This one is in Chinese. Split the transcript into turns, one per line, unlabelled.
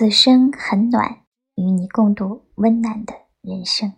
此生很暖与你共度温暖的人生。